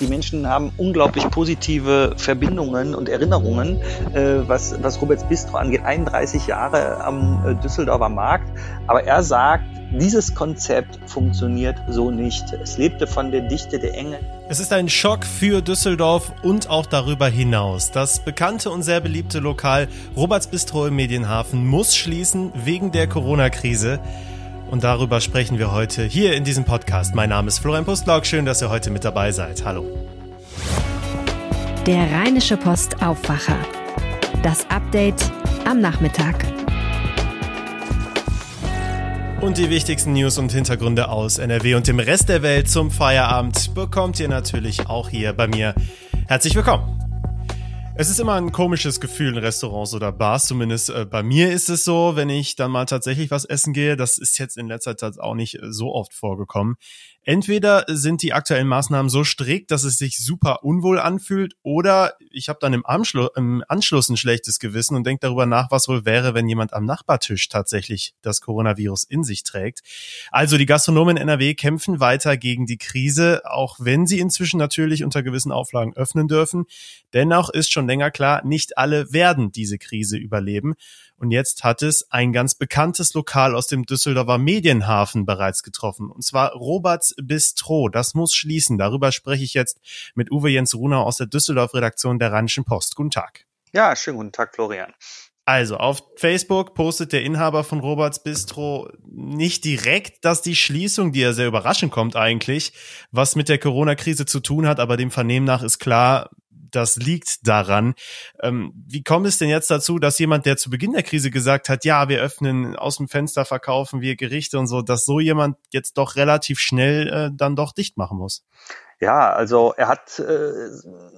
Die Menschen haben unglaublich positive Verbindungen und Erinnerungen, äh, was, was Roberts Bistro angeht. 31 Jahre am äh, Düsseldorfer Markt. Aber er sagt, dieses Konzept funktioniert so nicht. Es lebte von der Dichte der Enge. Es ist ein Schock für Düsseldorf und auch darüber hinaus. Das bekannte und sehr beliebte Lokal Roberts Bistro im Medienhafen muss schließen wegen der Corona-Krise. Und darüber sprechen wir heute hier in diesem Podcast. Mein Name ist Florian Pustlauk. Schön, dass ihr heute mit dabei seid. Hallo. Der Rheinische Post Aufwacher. Das Update am Nachmittag. Und die wichtigsten News und Hintergründe aus NRW und dem Rest der Welt zum Feierabend bekommt ihr natürlich auch hier bei mir. Herzlich willkommen. Es ist immer ein komisches Gefühl in Restaurants oder Bars, zumindest äh, bei mir ist es so, wenn ich dann mal tatsächlich was essen gehe. Das ist jetzt in letzter Zeit auch nicht äh, so oft vorgekommen. Entweder sind die aktuellen Maßnahmen so strikt, dass es sich super unwohl anfühlt, oder ich habe dann im, Anschlu im Anschluss ein schlechtes Gewissen und denke darüber nach, was wohl wäre, wenn jemand am Nachbartisch tatsächlich das Coronavirus in sich trägt. Also die Gastronomen in NRW kämpfen weiter gegen die Krise, auch wenn sie inzwischen natürlich unter gewissen Auflagen öffnen dürfen. Dennoch ist schon länger klar, nicht alle werden diese Krise überleben. Und jetzt hat es ein ganz bekanntes Lokal aus dem Düsseldorfer Medienhafen bereits getroffen. Und zwar Roberts Bistro. Das muss schließen. Darüber spreche ich jetzt mit Uwe Jens Runau aus der Düsseldorf-Redaktion der Rheinischen Post. Guten Tag. Ja, schönen guten Tag, Florian. Also, auf Facebook postet der Inhaber von Roberts Bistro nicht direkt, dass die Schließung, die ja sehr überraschend kommt eigentlich, was mit der Corona-Krise zu tun hat, aber dem Vernehmen nach ist klar, das liegt daran. Ähm, wie kommt es denn jetzt dazu, dass jemand, der zu Beginn der Krise gesagt hat, ja, wir öffnen aus dem Fenster, verkaufen wir Gerichte und so, dass so jemand jetzt doch relativ schnell äh, dann doch dicht machen muss? Ja, also er hat äh,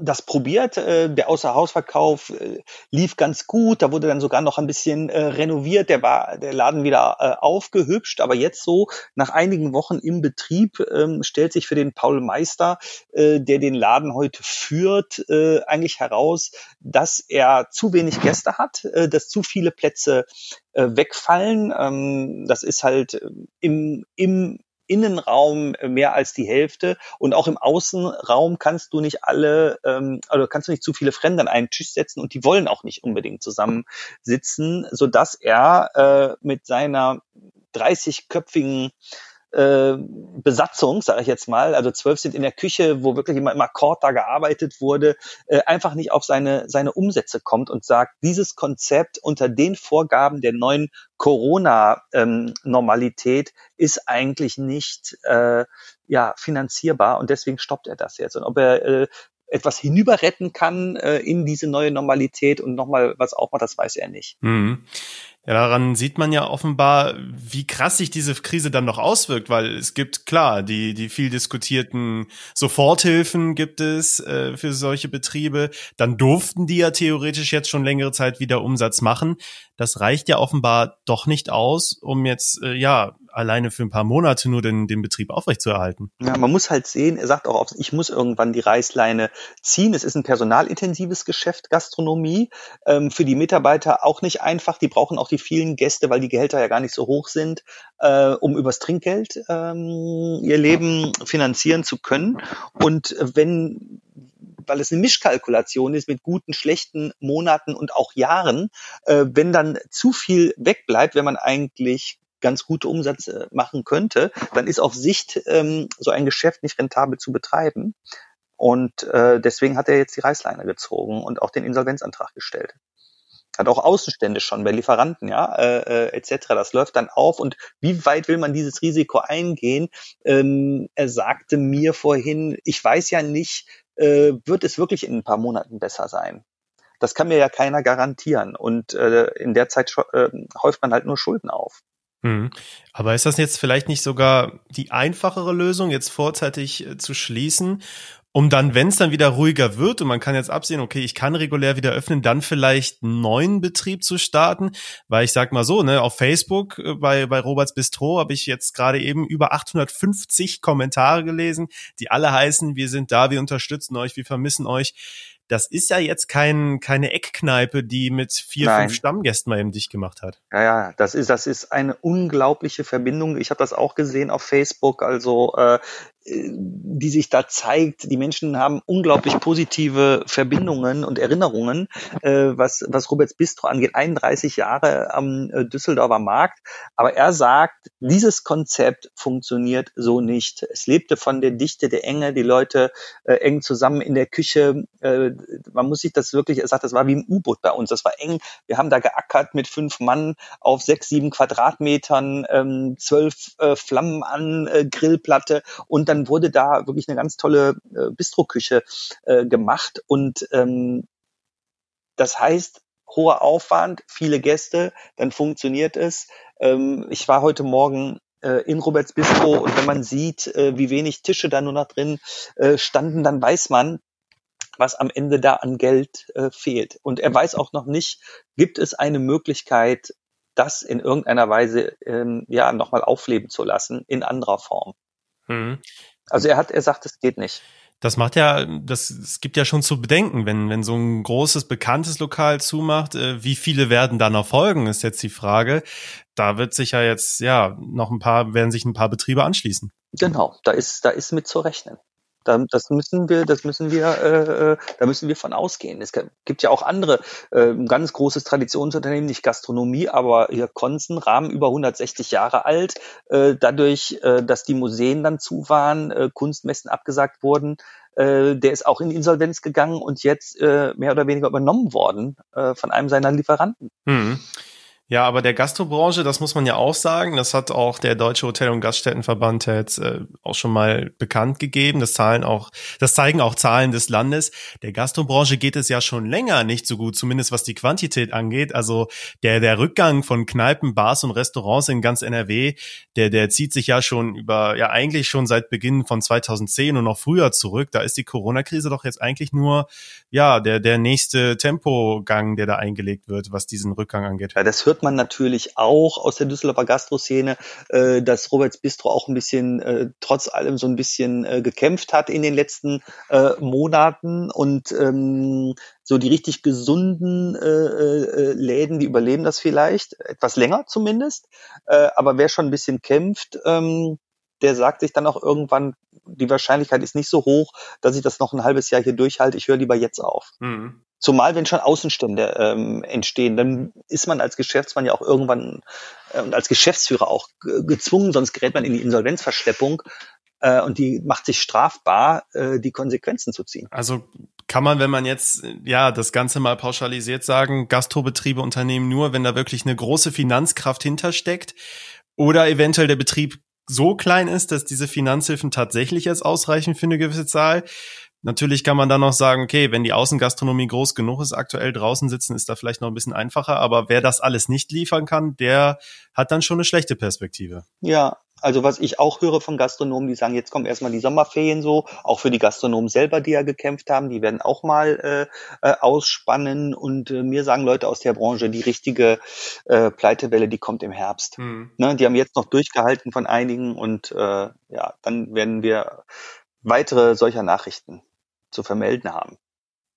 das probiert. Äh, der Außerhausverkauf äh, lief ganz gut. Da wurde dann sogar noch ein bisschen äh, renoviert. Der war der Laden wieder äh, aufgehübscht. Aber jetzt so nach einigen Wochen im Betrieb ähm, stellt sich für den Paul Meister, äh, der den Laden heute führt, äh, eigentlich heraus, dass er zu wenig Gäste hat, äh, dass zu viele Plätze äh, wegfallen. Ähm, das ist halt äh, im, im Innenraum mehr als die Hälfte. Und auch im Außenraum kannst du nicht alle, ähm, also kannst du nicht zu viele Fremde an einen Tisch setzen und die wollen auch nicht unbedingt zusammen sitzen, so dass er äh, mit seiner 30-köpfigen äh, Besatzung, sage ich jetzt mal, also zwölf sind in der Küche, wo wirklich immer im Akkord da gearbeitet wurde, äh, einfach nicht auf seine, seine Umsätze kommt und sagt, dieses Konzept unter den Vorgaben der neuen Corona-Normalität ähm, ist eigentlich nicht äh, ja, finanzierbar und deswegen stoppt er das jetzt. Und ob er äh, etwas hinüberretten kann äh, in diese neue Normalität und nochmal was auch mal, das weiß er nicht. Mhm. Ja, daran sieht man ja offenbar, wie krass sich diese Krise dann noch auswirkt, weil es gibt klar die die viel diskutierten Soforthilfen gibt es äh, für solche Betriebe. Dann durften die ja theoretisch jetzt schon längere Zeit wieder Umsatz machen. Das reicht ja offenbar doch nicht aus, um jetzt äh, ja alleine für ein paar Monate nur den, den Betrieb aufrechtzuerhalten. Ja, man muss halt sehen, er sagt auch, ich muss irgendwann die Reißleine ziehen. Es ist ein personalintensives Geschäft, Gastronomie. Ähm, für die Mitarbeiter auch nicht einfach. Die brauchen auch die vielen Gäste, weil die Gehälter ja gar nicht so hoch sind, äh, um übers Trinkgeld ähm, ihr Leben finanzieren zu können. Und wenn weil es eine Mischkalkulation ist mit guten, schlechten Monaten und auch Jahren, äh, wenn dann zu viel wegbleibt, wenn man eigentlich ganz gute Umsätze machen könnte, dann ist auf Sicht ähm, so ein Geschäft nicht rentabel zu betreiben. Und äh, deswegen hat er jetzt die Reißleine gezogen und auch den Insolvenzantrag gestellt. Hat auch Außenstände schon bei Lieferanten, ja, äh, äh, etc. Das läuft dann auf. Und wie weit will man dieses Risiko eingehen? Ähm, er sagte mir vorhin, ich weiß ja nicht, äh, wird es wirklich in ein paar Monaten besser sein? Das kann mir ja keiner garantieren. Und äh, in der Zeit äh, häuft man halt nur Schulden auf. Mhm. Aber ist das jetzt vielleicht nicht sogar die einfachere Lösung, jetzt vorzeitig äh, zu schließen, um dann, wenn es dann wieder ruhiger wird und man kann jetzt absehen, okay, ich kann regulär wieder öffnen, dann vielleicht einen neuen Betrieb zu starten, weil ich sag mal so, ne, auf Facebook äh, bei bei Roberts Bistro habe ich jetzt gerade eben über 850 Kommentare gelesen, die alle heißen, wir sind da, wir unterstützen euch, wir vermissen euch das ist ja jetzt kein, keine Eckkneipe, die mit vier, Nein. fünf Stammgästen mal eben dicht gemacht hat. Ja, ja, das ist, das ist eine unglaubliche Verbindung. Ich habe das auch gesehen auf Facebook. Also äh, die sich da zeigt. Die Menschen haben unglaublich positive Verbindungen und Erinnerungen, äh, was, was Roberts Bistro angeht. 31 Jahre am äh, Düsseldorfer Markt. Aber er sagt, dieses Konzept funktioniert so nicht. Es lebte von der Dichte, der Enge, die Leute äh, eng zusammen in der Küche. Äh, man muss sich das wirklich, er sagt, das war wie ein U-Boot bei uns. Das war eng. Wir haben da geackert mit fünf Mann auf sechs, sieben Quadratmetern, ähm, zwölf äh, Flammen an äh, Grillplatte und dann wurde da wirklich eine ganz tolle äh, Bistroküche äh, gemacht und ähm, das heißt, hoher Aufwand, viele Gäste, dann funktioniert es. Ähm, ich war heute Morgen äh, in Roberts Bistro und wenn man sieht, äh, wie wenig Tische da nur noch drin äh, standen, dann weiß man, was am Ende da an Geld äh, fehlt. Und er weiß auch noch nicht, gibt es eine Möglichkeit, das in irgendeiner Weise ähm, ja nochmal aufleben zu lassen in anderer Form. Mhm. Also er hat, er sagt, es geht nicht. Das macht ja, das, es gibt ja schon zu bedenken, wenn, wenn so ein großes, bekanntes Lokal zumacht, äh, wie viele werden da noch folgen, ist jetzt die Frage. Da wird sich ja jetzt, ja, noch ein paar, werden sich ein paar Betriebe anschließen. Genau, da ist, da ist mit zu rechnen. Da, das müssen wir, das müssen wir, äh, äh, da müssen wir von ausgehen. Es gibt ja auch andere, äh, ein ganz großes Traditionsunternehmen, nicht Gastronomie, aber hier Konzen, Rahmen über 160 Jahre alt. Äh, dadurch, äh, dass die Museen dann zu waren, äh, Kunstmessen abgesagt wurden, äh, der ist auch in Insolvenz gegangen und jetzt äh, mehr oder weniger übernommen worden äh, von einem seiner Lieferanten. Mhm. Ja, aber der Gastrobranche, das muss man ja auch sagen, das hat auch der Deutsche Hotel- und Gaststättenverband jetzt äh, auch schon mal bekannt gegeben. Das zahlen auch, das zeigen auch Zahlen des Landes. Der Gastrobranche geht es ja schon länger nicht so gut, zumindest was die Quantität angeht. Also der, der Rückgang von Kneipen, Bars und Restaurants in ganz NRW, der, der zieht sich ja schon über, ja eigentlich schon seit Beginn von 2010 und noch früher zurück. Da ist die Corona-Krise doch jetzt eigentlich nur, ja, der, der nächste Tempogang, der da eingelegt wird, was diesen Rückgang angeht. Ja, das hört man natürlich auch aus der Düsseldorfer Gastroszene, äh, dass Roberts Bistro auch ein bisschen, äh, trotz allem so ein bisschen äh, gekämpft hat in den letzten äh, Monaten und ähm, so die richtig gesunden äh, äh, Läden, die überleben das vielleicht, etwas länger zumindest, äh, aber wer schon ein bisschen kämpft, ähm, der sagt sich dann auch irgendwann, die Wahrscheinlichkeit ist nicht so hoch, dass ich das noch ein halbes Jahr hier durchhalte. Ich höre lieber jetzt auf. Mhm. Zumal, wenn schon Außenstände ähm, entstehen, dann ist man als Geschäftsmann ja auch irgendwann äh, und als Geschäftsführer auch gezwungen, sonst gerät man in die Insolvenzverschleppung äh, und die macht sich strafbar, äh, die Konsequenzen zu ziehen. Also kann man, wenn man jetzt ja das Ganze mal pauschalisiert sagen, Gastrobetriebe unternehmen nur, wenn da wirklich eine große Finanzkraft hintersteckt oder eventuell der Betrieb so klein ist, dass diese Finanzhilfen tatsächlich jetzt ausreichen für eine gewisse Zahl. Natürlich kann man dann noch sagen, okay, wenn die Außengastronomie groß genug ist, aktuell draußen sitzen, ist da vielleicht noch ein bisschen einfacher. Aber wer das alles nicht liefern kann, der hat dann schon eine schlechte Perspektive. Ja, also was ich auch höre von Gastronomen, die sagen, jetzt kommen erstmal die Sommerferien so, auch für die Gastronomen selber, die ja gekämpft haben, die werden auch mal äh, äh, ausspannen. Und äh, mir sagen Leute aus der Branche, die richtige äh, Pleitewelle, die kommt im Herbst. Hm. Ne, die haben jetzt noch durchgehalten von einigen und äh, ja, dann werden wir weitere solcher Nachrichten zu vermelden haben.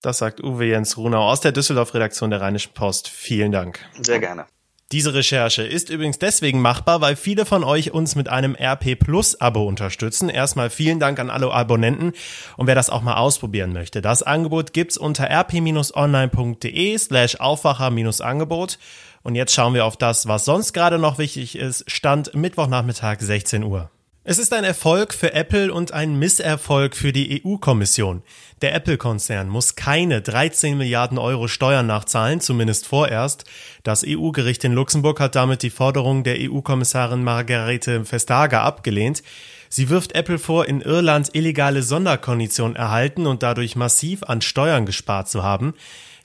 Das sagt Uwe Jens Runau aus der Düsseldorf-Redaktion der Rheinischen Post. Vielen Dank. Sehr gerne. Diese Recherche ist übrigens deswegen machbar, weil viele von euch uns mit einem RP Plus Abo unterstützen. Erstmal vielen Dank an alle Abonnenten und wer das auch mal ausprobieren möchte. Das Angebot gibt's unter rp-online.de slash Aufwacher-Angebot. Und jetzt schauen wir auf das, was sonst gerade noch wichtig ist. Stand Mittwochnachmittag 16 Uhr. Es ist ein Erfolg für Apple und ein Misserfolg für die EU-Kommission. Der Apple-Konzern muss keine 13 Milliarden Euro Steuern nachzahlen, zumindest vorerst. Das EU-Gericht in Luxemburg hat damit die Forderung der EU-Kommissarin Margarete Vestager abgelehnt. Sie wirft Apple vor, in Irland illegale Sonderkonditionen erhalten und dadurch massiv an Steuern gespart zu haben.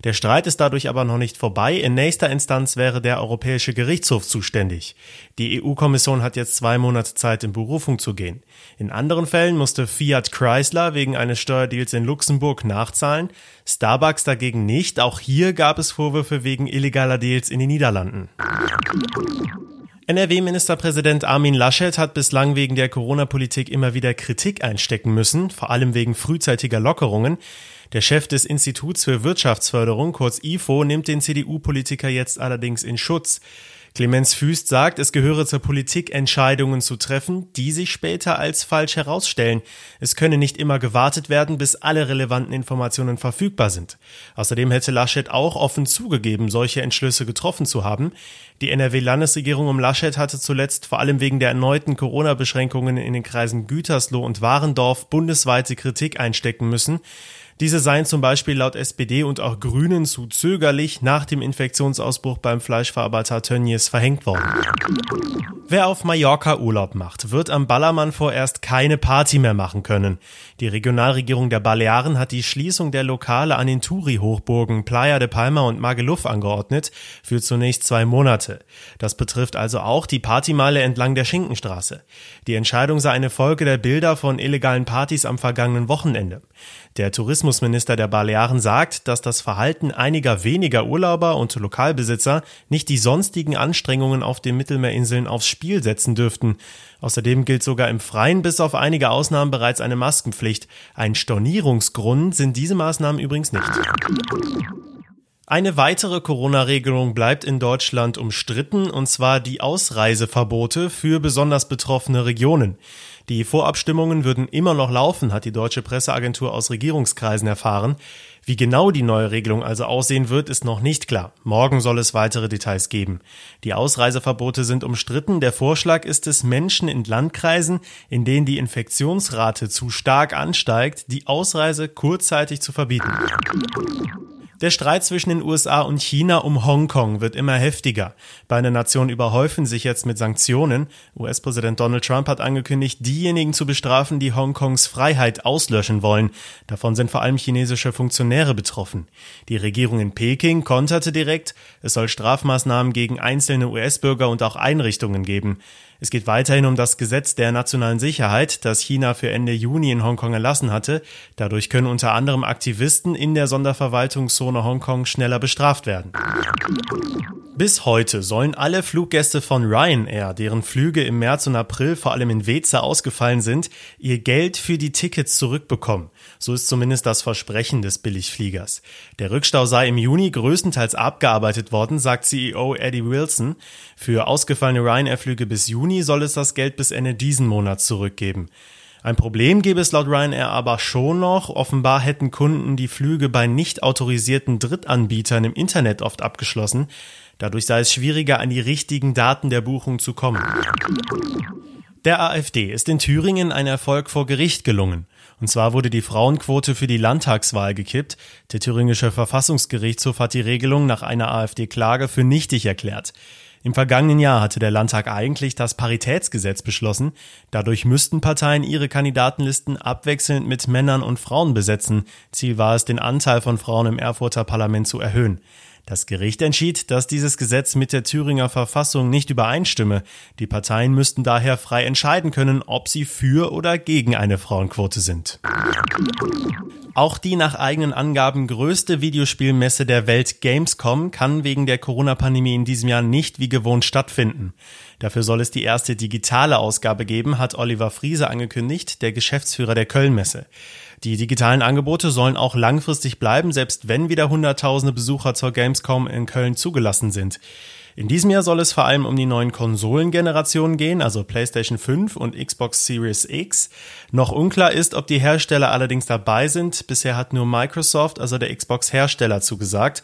Der Streit ist dadurch aber noch nicht vorbei. In nächster Instanz wäre der Europäische Gerichtshof zuständig. Die EU-Kommission hat jetzt zwei Monate Zeit, in Berufung zu gehen. In anderen Fällen musste Fiat Chrysler wegen eines Steuerdeals in Luxemburg nachzahlen, Starbucks dagegen nicht. Auch hier gab es Vorwürfe wegen illegaler Deals in den Niederlanden. NRW-Ministerpräsident Armin Laschet hat bislang wegen der Corona-Politik immer wieder Kritik einstecken müssen, vor allem wegen frühzeitiger Lockerungen. Der Chef des Instituts für Wirtschaftsförderung, kurz IFO, nimmt den CDU-Politiker jetzt allerdings in Schutz. Clemens Füst sagt, es gehöre zur Politik, Entscheidungen zu treffen, die sich später als falsch herausstellen. Es könne nicht immer gewartet werden, bis alle relevanten Informationen verfügbar sind. Außerdem hätte Laschet auch offen zugegeben, solche Entschlüsse getroffen zu haben. Die NRW-Landesregierung um Laschet hatte zuletzt vor allem wegen der erneuten Corona-Beschränkungen in den Kreisen Gütersloh und Warendorf bundesweite Kritik einstecken müssen. Diese seien zum Beispiel laut SPD und auch Grünen zu zögerlich nach dem Infektionsausbruch beim Fleischverarbeiter Tönnies verhängt worden. Wer auf Mallorca Urlaub macht, wird am Ballermann vorerst keine Party mehr machen können. Die Regionalregierung der Balearen hat die Schließung der Lokale an den Touri-Hochburgen Playa de Palma und Magaluf angeordnet für zunächst zwei Monate. Das betrifft also auch die Partymeile entlang der Schinkenstraße. Die Entscheidung sei eine Folge der Bilder von illegalen Partys am vergangenen Wochenende. Der Tourismusminister der Balearen sagt, dass das Verhalten einiger weniger Urlauber und Lokalbesitzer nicht die sonstigen Anstrengungen auf den Mittelmeerinseln aufs Spiel setzen dürften. Außerdem gilt sogar im Freien bis auf einige Ausnahmen bereits eine Maskenpflicht. Ein Stornierungsgrund sind diese Maßnahmen übrigens nicht. Eine weitere Corona-Regelung bleibt in Deutschland umstritten, und zwar die Ausreiseverbote für besonders betroffene Regionen. Die Vorabstimmungen würden immer noch laufen, hat die deutsche Presseagentur aus Regierungskreisen erfahren. Wie genau die neue Regelung also aussehen wird, ist noch nicht klar. Morgen soll es weitere Details geben. Die Ausreiseverbote sind umstritten. Der Vorschlag ist es, Menschen in Landkreisen, in denen die Infektionsrate zu stark ansteigt, die Ausreise kurzzeitig zu verbieten. Der Streit zwischen den USA und China um Hongkong wird immer heftiger. Beide Nationen überhäufen sich jetzt mit Sanktionen. US-Präsident Donald Trump hat angekündigt, diejenigen zu bestrafen, die Hongkongs Freiheit auslöschen wollen. Davon sind vor allem chinesische Funktionäre betroffen. Die Regierung in Peking konterte direkt, es soll Strafmaßnahmen gegen einzelne US-Bürger und auch Einrichtungen geben. Es geht weiterhin um das Gesetz der nationalen Sicherheit, das China für Ende Juni in Hongkong erlassen hatte. Dadurch können unter anderem Aktivisten in der Sonderverwaltungszone Hongkong schneller bestraft werden. Bis heute sollen alle Fluggäste von Ryanair, deren Flüge im März und April vor allem in Weze ausgefallen sind, ihr Geld für die Tickets zurückbekommen. So ist zumindest das Versprechen des Billigfliegers. Der Rückstau sei im Juni größtenteils abgearbeitet worden, sagt CEO Eddie Wilson. Für ausgefallene Ryanair-Flüge bis Juni soll es das Geld bis Ende diesen Monats zurückgeben. Ein Problem gäbe es laut Ryanair aber schon noch. Offenbar hätten Kunden die Flüge bei nicht autorisierten Drittanbietern im Internet oft abgeschlossen. Dadurch sei es schwieriger, an die richtigen Daten der Buchung zu kommen. Der AfD ist in Thüringen ein Erfolg vor Gericht gelungen. Und zwar wurde die Frauenquote für die Landtagswahl gekippt. Der thüringische Verfassungsgerichtshof hat die Regelung nach einer AfD-Klage für nichtig erklärt. Im vergangenen Jahr hatte der Landtag eigentlich das Paritätsgesetz beschlossen. Dadurch müssten Parteien ihre Kandidatenlisten abwechselnd mit Männern und Frauen besetzen. Ziel war es, den Anteil von Frauen im Erfurter Parlament zu erhöhen. Das Gericht entschied, dass dieses Gesetz mit der Thüringer Verfassung nicht übereinstimme. Die Parteien müssten daher frei entscheiden können, ob sie für oder gegen eine Frauenquote sind. Auch die nach eigenen Angaben größte Videospielmesse der Welt Gamescom kann wegen der Corona-Pandemie in diesem Jahr nicht wie gewohnt stattfinden. Dafür soll es die erste digitale Ausgabe geben, hat Oliver Friese angekündigt, der Geschäftsführer der Kölnmesse. Die digitalen Angebote sollen auch langfristig bleiben, selbst wenn wieder Hunderttausende Besucher zur Gamescom in Köln zugelassen sind. In diesem Jahr soll es vor allem um die neuen Konsolengenerationen gehen, also PlayStation 5 und Xbox Series X. Noch unklar ist, ob die Hersteller allerdings dabei sind. Bisher hat nur Microsoft, also der Xbox-Hersteller, zugesagt.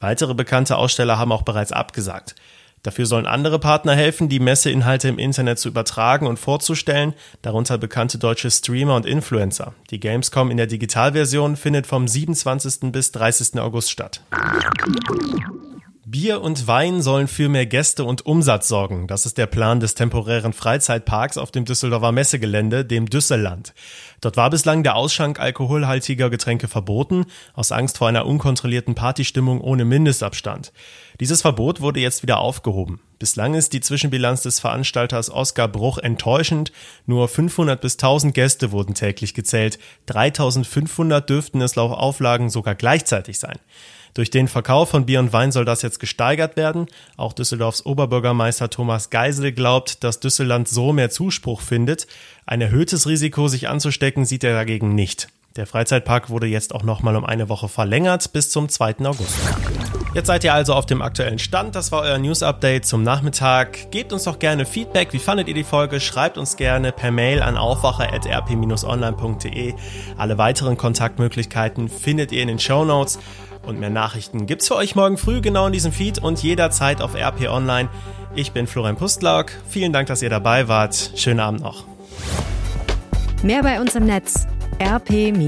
Weitere bekannte Aussteller haben auch bereits abgesagt. Dafür sollen andere Partner helfen, die Messeinhalte im Internet zu übertragen und vorzustellen, darunter bekannte deutsche Streamer und Influencer. Die Gamescom in der Digitalversion findet vom 27. bis 30. August statt. Bier und Wein sollen für mehr Gäste und Umsatz sorgen. Das ist der Plan des temporären Freizeitparks auf dem Düsseldorfer Messegelände, dem Düsselland. Dort war bislang der Ausschank alkoholhaltiger Getränke verboten, aus Angst vor einer unkontrollierten Partystimmung ohne Mindestabstand. Dieses Verbot wurde jetzt wieder aufgehoben. Bislang ist die Zwischenbilanz des Veranstalters Oskar Bruch enttäuschend. Nur 500 bis 1000 Gäste wurden täglich gezählt. 3500 dürften es laut Auflagen sogar gleichzeitig sein. Durch den Verkauf von Bier und Wein soll das jetzt gesteigert werden. Auch Düsseldorfs Oberbürgermeister Thomas Geisel glaubt, dass Düsseldorf so mehr Zuspruch findet. Ein erhöhtes Risiko, sich anzustecken, sieht er dagegen nicht. Der Freizeitpark wurde jetzt auch nochmal um eine Woche verlängert bis zum 2. August. Jetzt seid ihr also auf dem aktuellen Stand. Das war euer News Update zum Nachmittag. Gebt uns doch gerne Feedback. Wie fandet ihr die Folge? Schreibt uns gerne per Mail an aufwacher.rp-online.de. Alle weiteren Kontaktmöglichkeiten findet ihr in den Show Notes. Und mehr Nachrichten gibt's für euch morgen früh genau in diesem Feed und jederzeit auf RP Online. Ich bin Florian Pustlauk. Vielen Dank, dass ihr dabei wart. Schönen Abend noch. Mehr bei uns im Netz rp-online.de